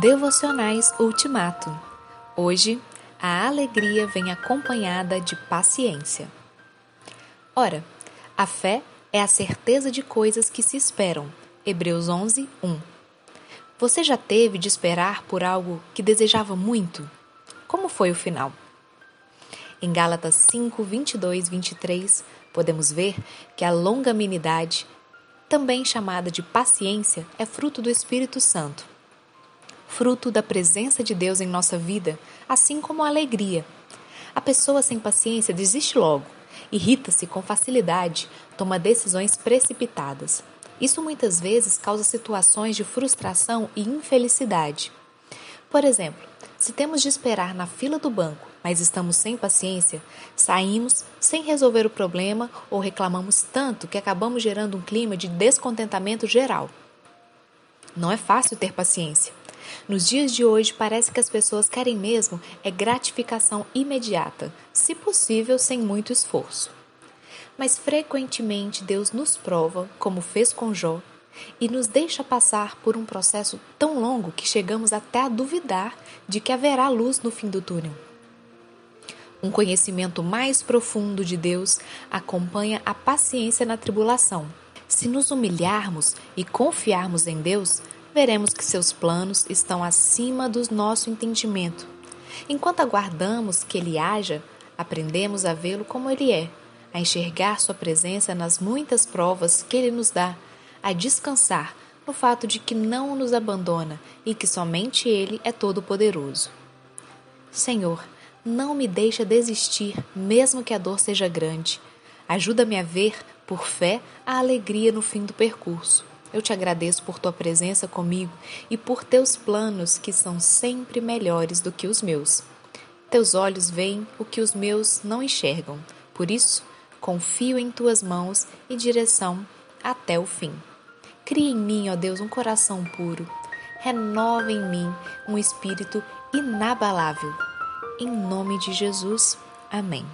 Devocionais Ultimato. Hoje, a alegria vem acompanhada de paciência. Ora, a fé é a certeza de coisas que se esperam. Hebreus 11, 1. Você já teve de esperar por algo que desejava muito? Como foi o final? Em Gálatas 5, 22, 23, podemos ver que a longanimidade, também chamada de paciência, é fruto do Espírito Santo fruto da presença de Deus em nossa vida, assim como a alegria. A pessoa sem paciência desiste logo, irrita-se com facilidade, toma decisões precipitadas. Isso muitas vezes causa situações de frustração e infelicidade. Por exemplo, se temos de esperar na fila do banco, mas estamos sem paciência, saímos sem resolver o problema ou reclamamos tanto que acabamos gerando um clima de descontentamento geral. Não é fácil ter paciência. Nos dias de hoje, parece que as pessoas querem mesmo é gratificação imediata, se possível sem muito esforço. Mas frequentemente Deus nos prova, como fez com Jó, e nos deixa passar por um processo tão longo que chegamos até a duvidar de que haverá luz no fim do túnel. Um conhecimento mais profundo de Deus acompanha a paciência na tribulação. Se nos humilharmos e confiarmos em Deus, veremos que seus planos estão acima do nosso entendimento. Enquanto aguardamos que ele haja, aprendemos a vê-lo como ele é, a enxergar sua presença nas muitas provas que ele nos dá, a descansar no fato de que não nos abandona e que somente ele é todo-poderoso. Senhor, não me deixa desistir, mesmo que a dor seja grande. Ajuda-me a ver, por fé, a alegria no fim do percurso. Eu te agradeço por tua presença comigo e por teus planos que são sempre melhores do que os meus. Teus olhos veem o que os meus não enxergam. Por isso, confio em tuas mãos e direção até o fim. Cria em mim, ó Deus, um coração puro. Renova em mim um espírito inabalável. Em nome de Jesus. Amém.